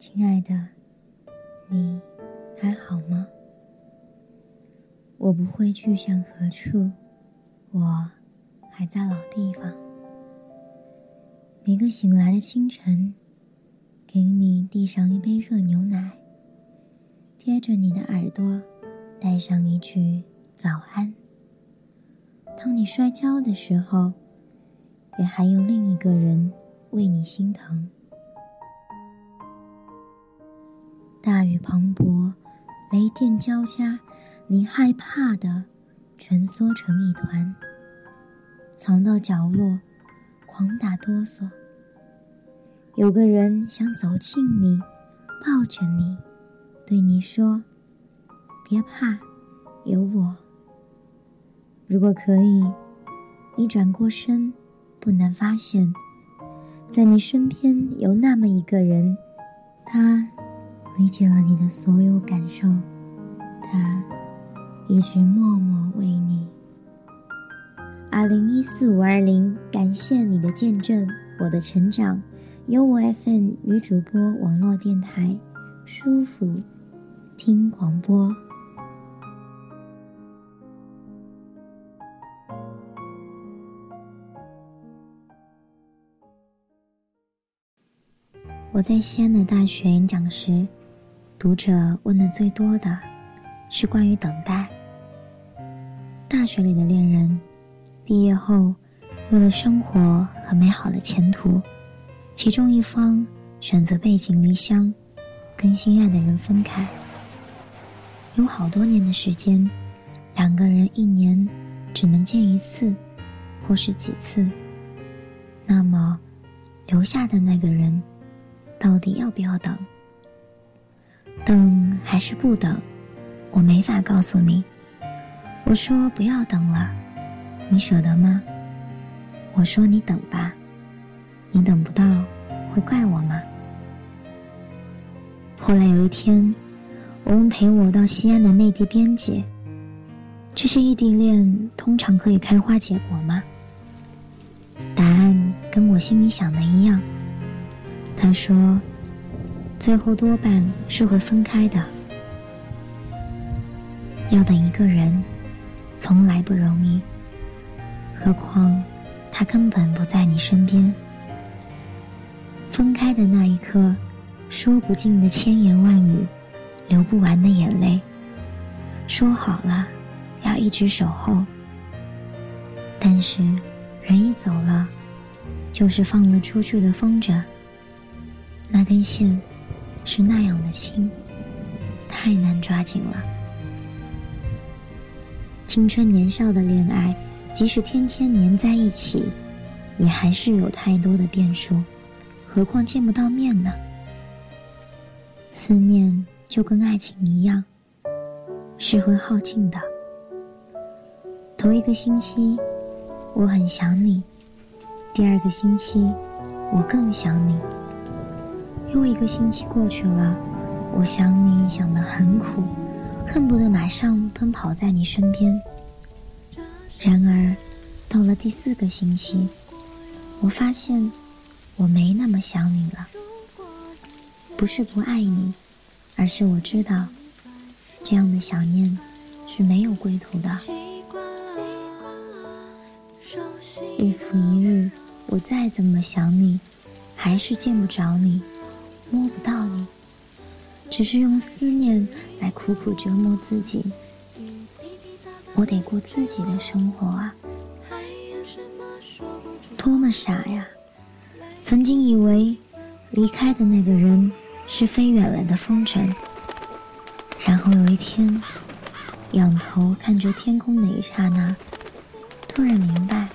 亲爱的，你还好吗？我不会去向何处，我还在老地方。每个醒来的清晨，给你递上一杯热牛奶，贴着你的耳朵，带上一句早安。当你摔跤的时候，也还有另一个人为你心疼。大雨磅礴，雷电交加，你害怕的蜷缩成一团，藏到角落，狂打哆嗦。有个人想走近你，抱着你，对你说：“别怕，有我。”如果可以，你转过身，不难发现，在你身边有那么一个人，他。理解了你的所有感受，他一直默默为你。二零一四五二零，感谢你的见证，我的成长。由我 FM 女主播网络电台，舒服听广播。我在西安的大学演讲时。读者问的最多的是关于等待。大学里的恋人，毕业后为了生活和美好的前途，其中一方选择背井离乡，跟心爱的人分开。有好多年的时间，两个人一年只能见一次，或是几次。那么，留下的那个人，到底要不要等？等还是不等，我没法告诉你。我说不要等了，你舍得吗？我说你等吧，你等不到会怪我吗？后来有一天，我问陪我到西安的内地边界：“这些异地恋通常可以开花结果吗？”答案跟我心里想的一样，他说。最后多半是会分开的。要等一个人，从来不容易。何况，他根本不在你身边。分开的那一刻，说不尽的千言万语，流不完的眼泪。说好了，要一直守候。但是，人一走了，就是放了出去的风筝。那根线。是那样的轻，太难抓紧了。青春年少的恋爱，即使天天黏在一起，也还是有太多的变数，何况见不到面呢？思念就跟爱情一样，是会耗尽的。头一个星期，我很想你；第二个星期，我更想你。又一个星期过去了，我想你想得很苦，恨不得马上奔跑在你身边。然而，到了第四个星期，我发现我没那么想你了。不是不爱你，而是我知道，这样的想念是没有归途的。日复一日，我再怎么想你，还是见不着你。摸不到你，只是用思念来苦苦折磨自己。我得过自己的生活啊！多么傻呀！曾经以为离开的那个人是飞远了的风筝，然后有一天仰头看着天空的一刹那，突然明白，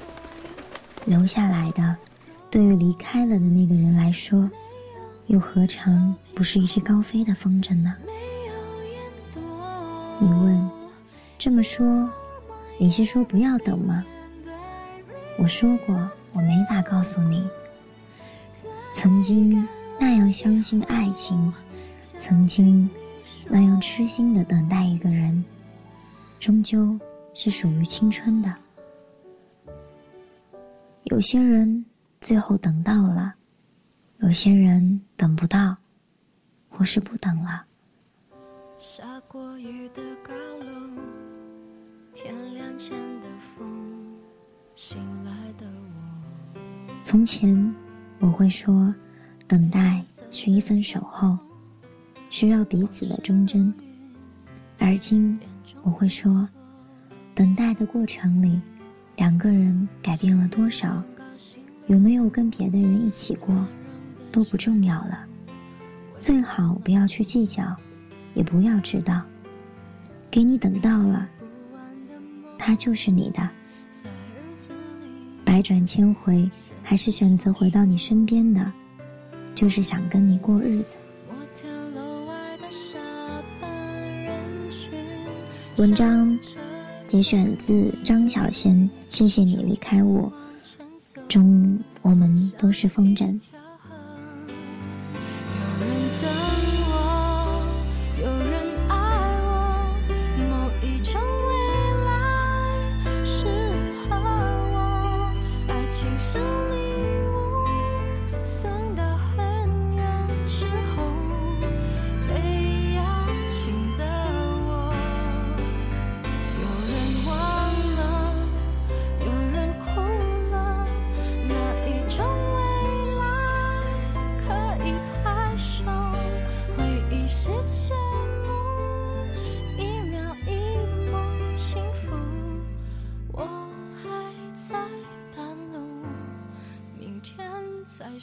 留下来的，对于离开了的那个人来说。又何尝不是一只高飞的风筝呢？你问，这么说，你是说不要等吗？我说过，我没法告诉你。曾经那样相信爱情，曾经那样痴心的等待一个人，终究是属于青春的。有些人最后等到了。有些人等不到，或是不等了。下过雨的高楼，天亮前的风，从前我会说，等待是一份守候，需要彼此的忠贞。而今我会说，等待的过程里，两个人改变了多少，有没有跟别的人一起过，都不重要了。最好不要去计较，也不要知道。给你等到了，他就是你的。百转千回，还是选择回到你身边的，就是想跟你过日子。文章节选自张小娴，谢谢你离开我。中，我们都是风筝。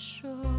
说。